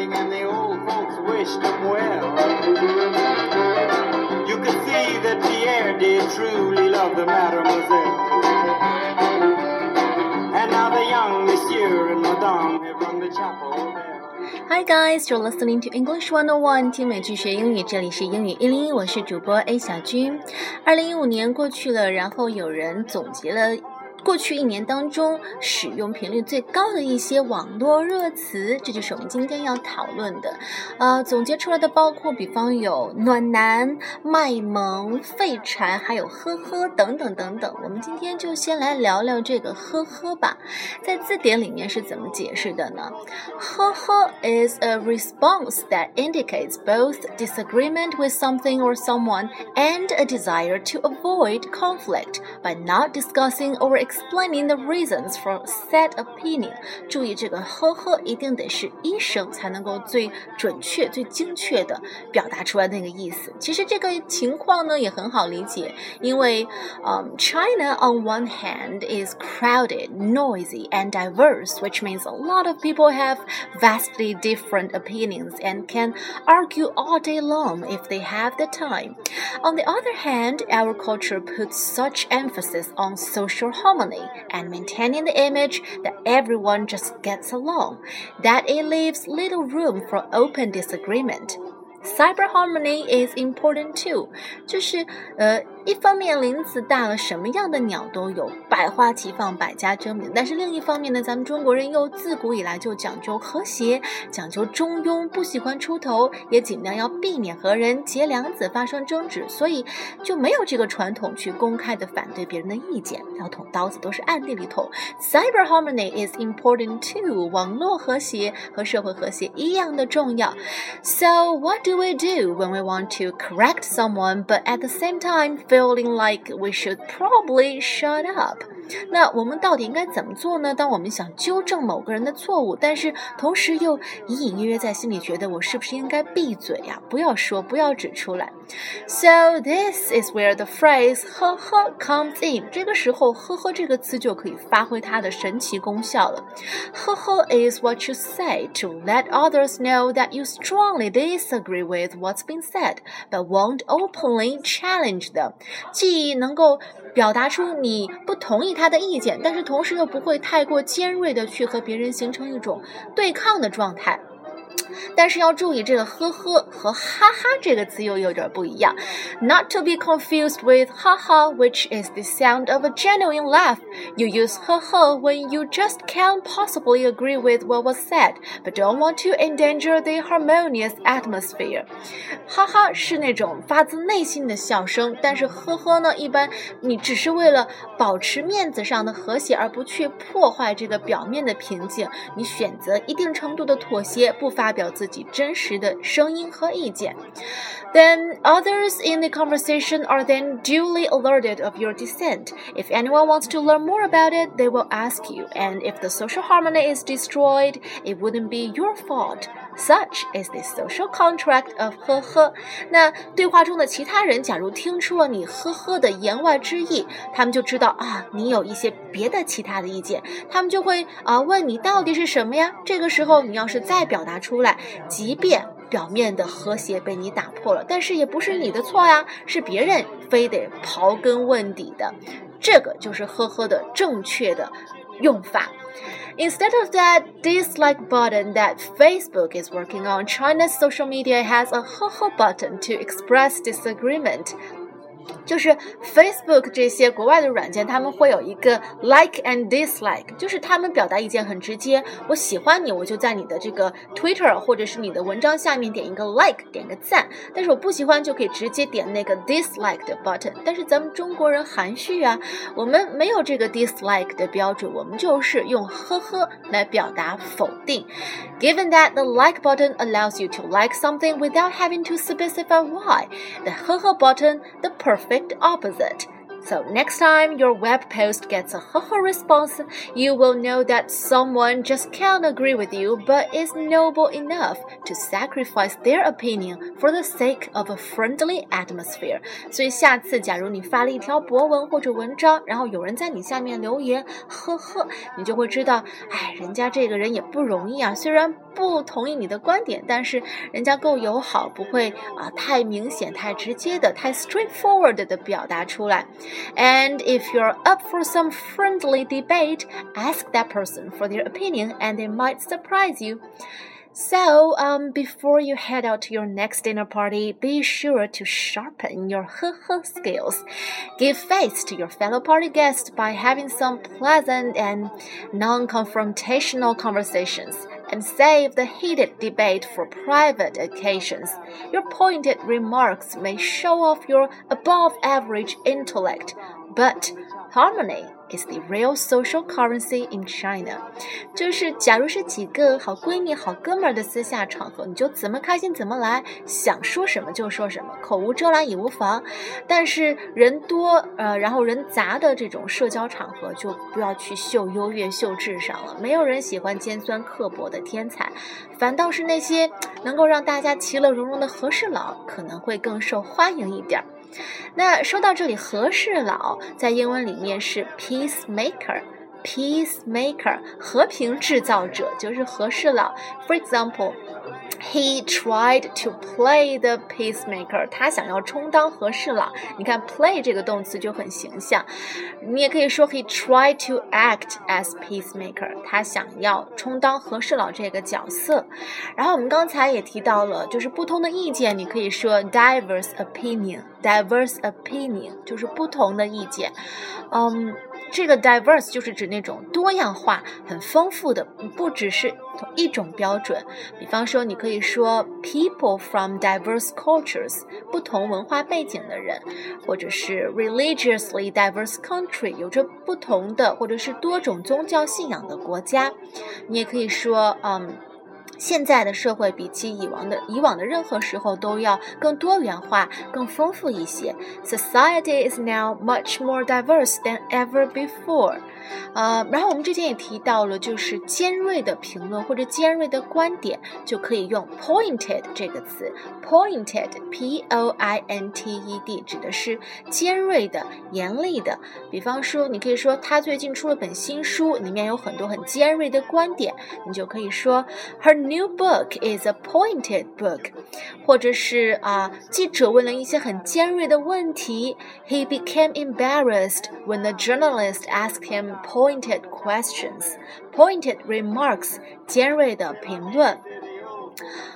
standing and the old folks wished him well. You could see that Pierre did truly love the mademoiselle. And now the young monsieur and madame have rung the chapel bell. Hi guys, you're listening to English 101，听美剧学英语，这里是英语一零一，我是主播 A 小军。二零一五年过去了，然后有人总结了。 过去一年当中使用频率最高的一些网络热词，这就是我们今天要讨论的。呃，总结出来的包括，比方有暖男、卖萌、废柴，还有呵呵等等等等。我们今天就先来聊聊这个呵呵吧。在字典里面是怎么解释的呢？呵呵 is a response that indicates both disagreement with something or someone and a desire to avoid conflict by not discussing or explaining the reasons for said opinion。注意这个呵呵一定得是一声才能够最准确、最精确的表达出来那个意思。其实这个情况呢也很好理解，因为嗯、um,，China on one hand is crowded, noisy, and diverse, which means a lot of people have vastly different opinions and can argue all day long if they have the time. On the other hand, our culture puts such emphasis on social harmony and maintaining the image that everyone just gets along, that it leaves little room for open disagreement. Cyber harmony is important too，就是呃 一方面，林子大了，什么样的鸟都有，百花齐放，百家争鸣。但是另一方面呢，咱们中国人又自古以来就讲究和谐，讲究中庸，不喜欢出头，也尽量要避免和人结梁子，发生争执，所以就没有这个传统去公开的反对别人的意见，要捅刀子都是暗地里捅。Cyber harmony is important too，网络和谐和社会和谐一样的重要。So what do we do when we want to correct someone, but at the same time feeling like we should probably shut up. 那我们到底应该怎么做呢？当我们想纠正某个人的错误，但是同时又隐隐约约在心里觉得我是不是应该闭嘴呀？不要说，不要指出来。So this is where the phrase 呵呵 comes in。这个时候，呵呵这个词就可以发挥它的神奇功效了。呵呵 is what you say to let others know that you strongly disagree with what's been said, but won't openly challenge them。既能够表达出你不同意他 他的意见，但是同时又不会太过尖锐的去和别人形成一种对抗的状态。但是要注意，这个呵呵和哈哈这个词又有点不一样。Not to be confused with 哈哈，which is the sound of a genuine laugh. You use 呵呵 when you just can't possibly agree with what was said, but don't want to endanger the harmonious atmosphere. 哈哈是那种发自内心的笑声，但是呵呵呢，一般你只是为了保持面子上的和谐，而不去破坏这个表面的平静。你选择一定程度的妥协，不发表。自己真实的声音和意见。Then others in the conversation are then duly alerted of your dissent. If anyone wants to learn more about it, they will ask you. And if the social harmony is destroyed, it wouldn't be your fault. Such is the social contract of 呵呵。那对话中的其他人，假如听出了你呵呵的言外之意，他们就知道啊，你有一些别的其他的意见，他们就会啊问你到底是什么呀？这个时候你要是再表达出来，即便表面的和谐被你打破了，但是也不是你的错呀，是别人非得刨根问底的。这个就是呵呵的正确的用法。Instead of that dislike button that Facebook is working on, China's social media has a ho ho button to express disagreement. 就是 Facebook 这些国外的软件，他们会有一个 like and dislike，就是他们表达意见很直接。我喜欢你，我就在你的这个 Twitter 或者是你的文章下面点一个 like，点个赞。但是我不喜欢，就可以直接点那个 dislike 的 button。但是咱们中国人含蓄啊，我们没有这个 dislike 的标准，我们就是用呵呵来表达否定。Given that the like button allows you to like something without having to specify why, the 呵呵 button the perfect opposite So next time your web post gets a haha response, you will know that someone just can't agree with you but is noble enough to sacrifice their opinion for the sake of a friendly atmosphere. 所以下次假如你发了一条博文或者文章，然后有人在你下面留言，呵呵，你就会知道，哎，人家这个人也不容易啊。虽然不同意你的观点，但是人家够友好，不会啊太明显、太直接的、太 straightforward 的表达出来。 And if you're up for some friendly debate, ask that person for their opinion, and they might surprise you. So, um, before you head out to your next dinner party, be sure to sharpen your huh skills. Give face to your fellow party guests by having some pleasant and non-confrontational conversations and save the heated debate for private occasions. Your pointed remarks may show off your above average intellect, but harmony is the real social currency in China。就是假如是几个好闺蜜、好哥们儿的私下场合，你就怎么开心怎么来，想说什么就说什么，口无遮拦也无妨。但是人多呃，然后人杂的这种社交场合，就不要去秀优越、秀智商了。没有人喜欢尖酸刻薄的天才，反倒是那些能够让大家其乐融融的和事佬，可能会更受欢迎一点儿。那说到这里，和事佬在英文里面是 peacemaker。peacemaker 和平制造者就是和事佬。For example, he tried to play the peacemaker。他想要充当和事佬。你看 play 这个动词就很形象。你也可以说 he tried to act as peacemaker。他想要充当和事佬这个角色。然后我们刚才也提到了，就是不同的意见，你可以说 diverse opinion。diverse opinion 就是不同的意见。嗯。这个 diverse 就是指那种多样化、很丰富的，不只是一种标准。比方说，你可以说 people from diverse cultures，不同文化背景的人，或者是 religiously diverse country，有着不同的或者是多种宗教信仰的国家。你也可以说，嗯。现在的社会比起以往的以往的任何时候都要更多元化、更丰富一些。Society is now much more diverse than ever before. 呃，然后我们之前也提到了，就是尖锐的评论或者尖锐的观点，就可以用 pointed 这个词。pointed，p-o-i-n-t-e-d，指的是尖锐的、严厉的。比方说，你可以说他最近出了本新书，里面有很多很尖锐的观点，你就可以说 Her new book is a pointed book。或者是啊，记者问了一些很尖锐的问题，He became embarrassed when the journalist asked him。Pointed questions, pointed remarks，尖锐的评论。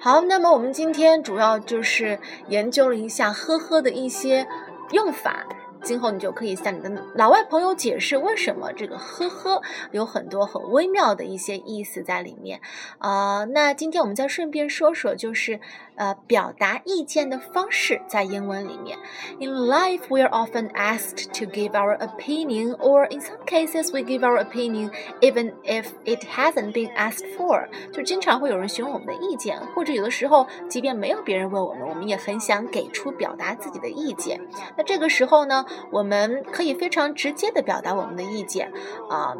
好，那么我们今天主要就是研究了一下呵呵的一些用法。今后你就可以向你的老外朋友解释为什么这个呵呵有很多很微妙的一些意思在里面。呃，那今天我们再顺便说说，就是呃表达意见的方式在英文里面。In life, we are often asked to give our opinion, or in some cases, we give our opinion even if it hasn't been asked for。就经常会有人询问我们的意见，或者有的时候，即便没有别人问我们，我们也很想给出表达自己的意见。那这个时候呢？我们可以非常直接的表达我们的意见，啊。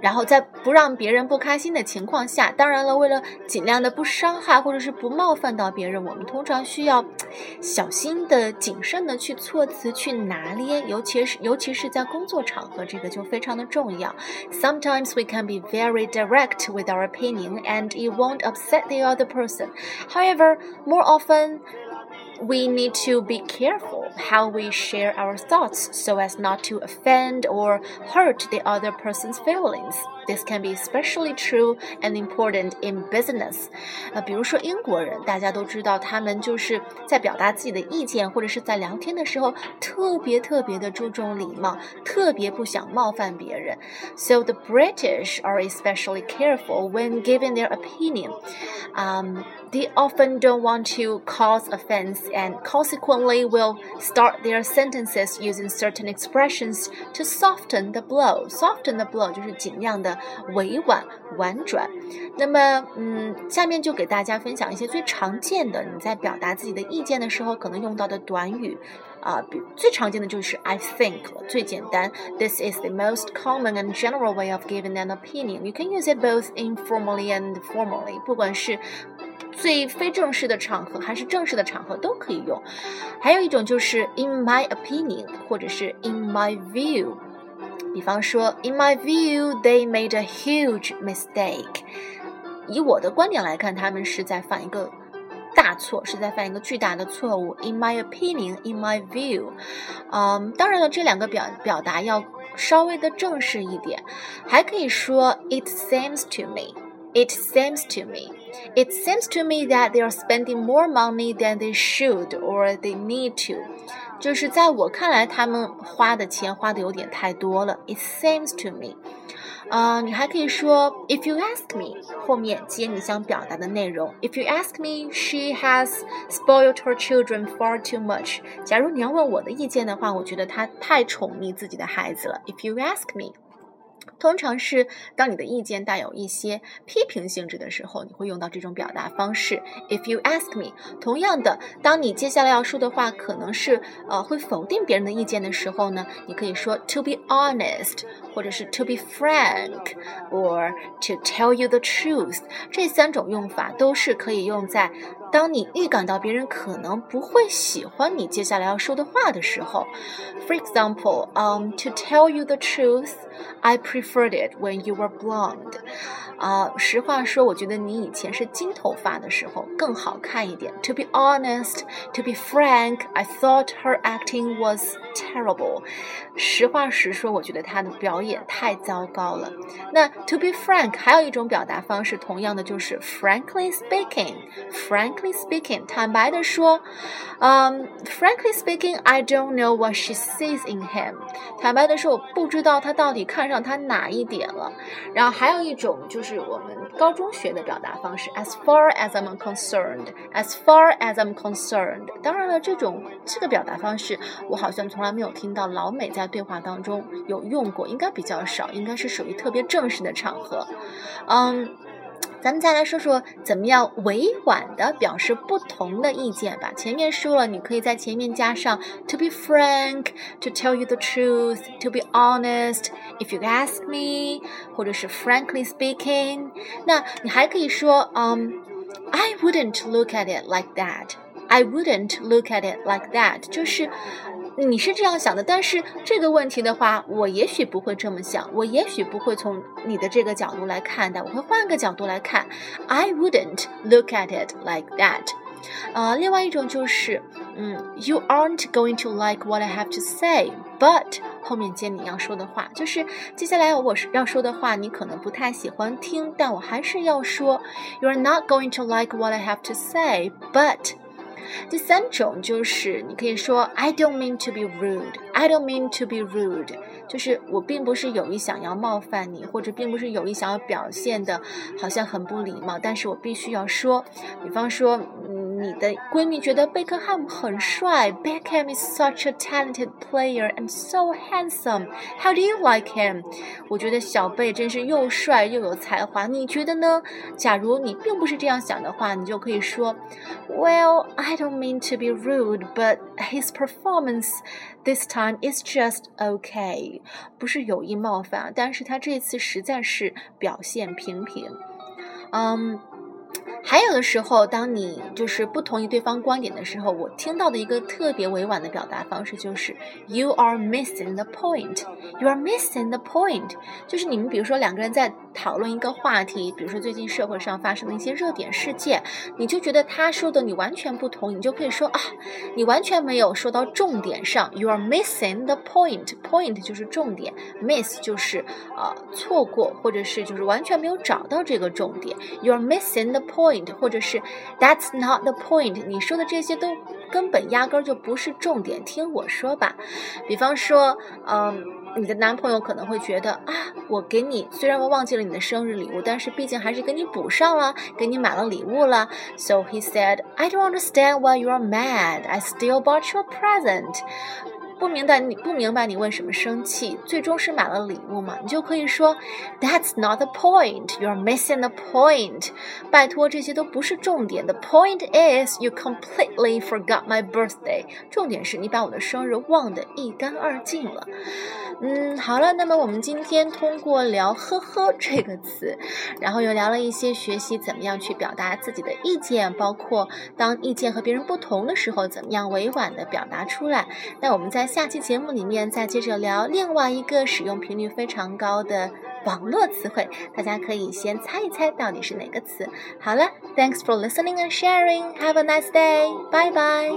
然后在不让别人不开心的情况下，当然了，为了尽量的不伤害或者是不冒犯到别人，我们通常需要小心的、谨慎的去措辞、去拿捏，尤其是尤其是在工作场合，这个就非常的重要。Sometimes we can be very direct with our opinion, and it won't upset the other person. However, more often we need to be careful how we share our thoughts so as not to offend or hurt the other person's feelings. This can be especially true and important in business. 呃，比如说英国人，大家都知道，他们就是在表达自己的意见或者是在聊天的时候，特别特别的注重礼貌，特别不想冒犯别人。So the British are especially careful when giving their opinion. Um, they often don't want to cause offense and consequently will start their sentences using certain expressions to soften the blow. Soften the blow 就是尽量的委婉婉转。那么，嗯，下面就给大家分享一些最常见的你在表达自己的意见的时候可能用到的短语。啊，比最常见的就是 I think 了，最简单。This is the most common and general way of giving an opinion. You can use it both informally and formally. 不管是 最非正式的场合还是正式的场合都可以用。还有一种就是 in my opinion，或者是 in my view。比方说，in my view, they made a huge mistake。以我的观点来看，他们是在犯一个大错，是在犯一个巨大的错误。In my opinion, in my view，嗯，当然了，这两个表表达要稍微的正式一点，还可以说 It seems to me, it seems to me, it seems to me that they are spending more money than they should or they need to。就是在我看来，他们花的钱花的有点太多了。It seems to me。啊，你还可以说 if you ask me 后面接你想表达的内容。If you ask me, she has spoiled her children far too much。假如你要问我的意见的话，我觉得她太宠溺自己的孩子了。If you ask me。 通常是当你的意见带有一些批评性质的时候，你会用到这种表达方式。If you ask me，同样的，当你接下来要说的话可能是呃会否定别人的意见的时候呢，你可以说 to be honest，或者是 to be frank，or to tell you the truth。这三种用法都是可以用在。当你预感到别人可能不会喜欢你接下来要说的话的时候，For example, um, to tell you the truth, I preferred it when you were blonde. 啊，实话说，我觉得你以前是金头发的时候更好看一点。To be honest, to be frank, I thought her acting was terrible. 实话实说，我觉得他的表演太糟糕了。那 to be frank 还有一种表达方式，同样的就是 frankly speaking. Frankly speaking，坦白的说，嗯，frankly speaking, I don't know what she sees in him. 坦白的说，我不知道他到底看上他哪一点了。然后还有一种就。是我们高中学的表达方式。As far as I'm concerned, as far as I'm concerned。当然了，这种这个表达方式，我好像从从来没有听到老美在对话当中有用过，应该比较少，应该是属于特别正式的场合。嗯。咱们再来说说怎么样委婉的表示不同的意见吧。前面说了，你可以在前面加上 to be frank, to tell you the truth, to be honest, if you ask me，或者是 frankly speaking。那你还可以说，嗯，I wouldn't look at it like that. I wouldn't look at it like that，就是你是这样想的，但是这个问题的话，我也许不会这么想，我也许不会从你的这个角度来看的，我会换个角度来看。I wouldn't look at it like that。呃，另外一种就是，嗯，You aren't going to like what I have to say，but 后面接你要说的话，就是接下来我要说的话，你可能不太喜欢听，但我还是要说。You are not going to like what I have to say，but 第三种就是你可以说 I don't mean to be rude. I don't mean to be rude. 就是我并不是有意想要冒犯你，或者并不是有意想要表现的，好像很不礼貌，但是我必须要说，比方说，你的闺蜜觉得贝克汉姆很帅，Beckham is such a talented player and so handsome. How do you like him? 我觉得小贝真是又帅又有才华，你觉得呢？假如你并不是这样想的话，你就可以说，Well, I don't mean to be rude, but his performance this time is just okay. 不是有意冒犯，但是他这次实在是表现平平，嗯。还有的时候，当你就是不同意对方观点的时候，我听到的一个特别委婉的表达方式就是 “You are missing the point”。You are missing the point，就是你们比如说两个人在讨论一个话题，比如说最近社会上发生的一些热点事件，你就觉得他说的你完全不同，你就可以说啊，你完全没有说到重点上。You are missing the point，point 就是重点，miss 就是呃错过或者是就是完全没有找到这个重点。You are missing the point，或者是 That's not the point。你说的这些都根本压根儿就不是重点，听我说吧。比方说，嗯，你的男朋友可能会觉得啊，我给你虽然我忘记了你的生日礼物，但是毕竟还是给你补上了，给你买了礼物了。So he said, I don't understand why you're mad. I still bought you a present. 不明白你不明白你为什么生气，最终是买了礼物嘛？你就可以说，That's not the point. You're missing the point. 拜托，这些都不是重点。The point is you completely forgot my birthday. 重点是你把我的生日忘得一干二净了。嗯，好了，那么我们今天通过聊“呵呵”这个词，然后又聊了一些学习怎么样去表达自己的意见，包括当意见和别人不同的时候，怎么样委婉的表达出来。那我们在下期节目里面再接着聊另外一个使用频率非常高的网络词汇，大家可以先猜一猜到底是哪个词。好了，Thanks for listening and sharing. Have a nice day. Bye bye.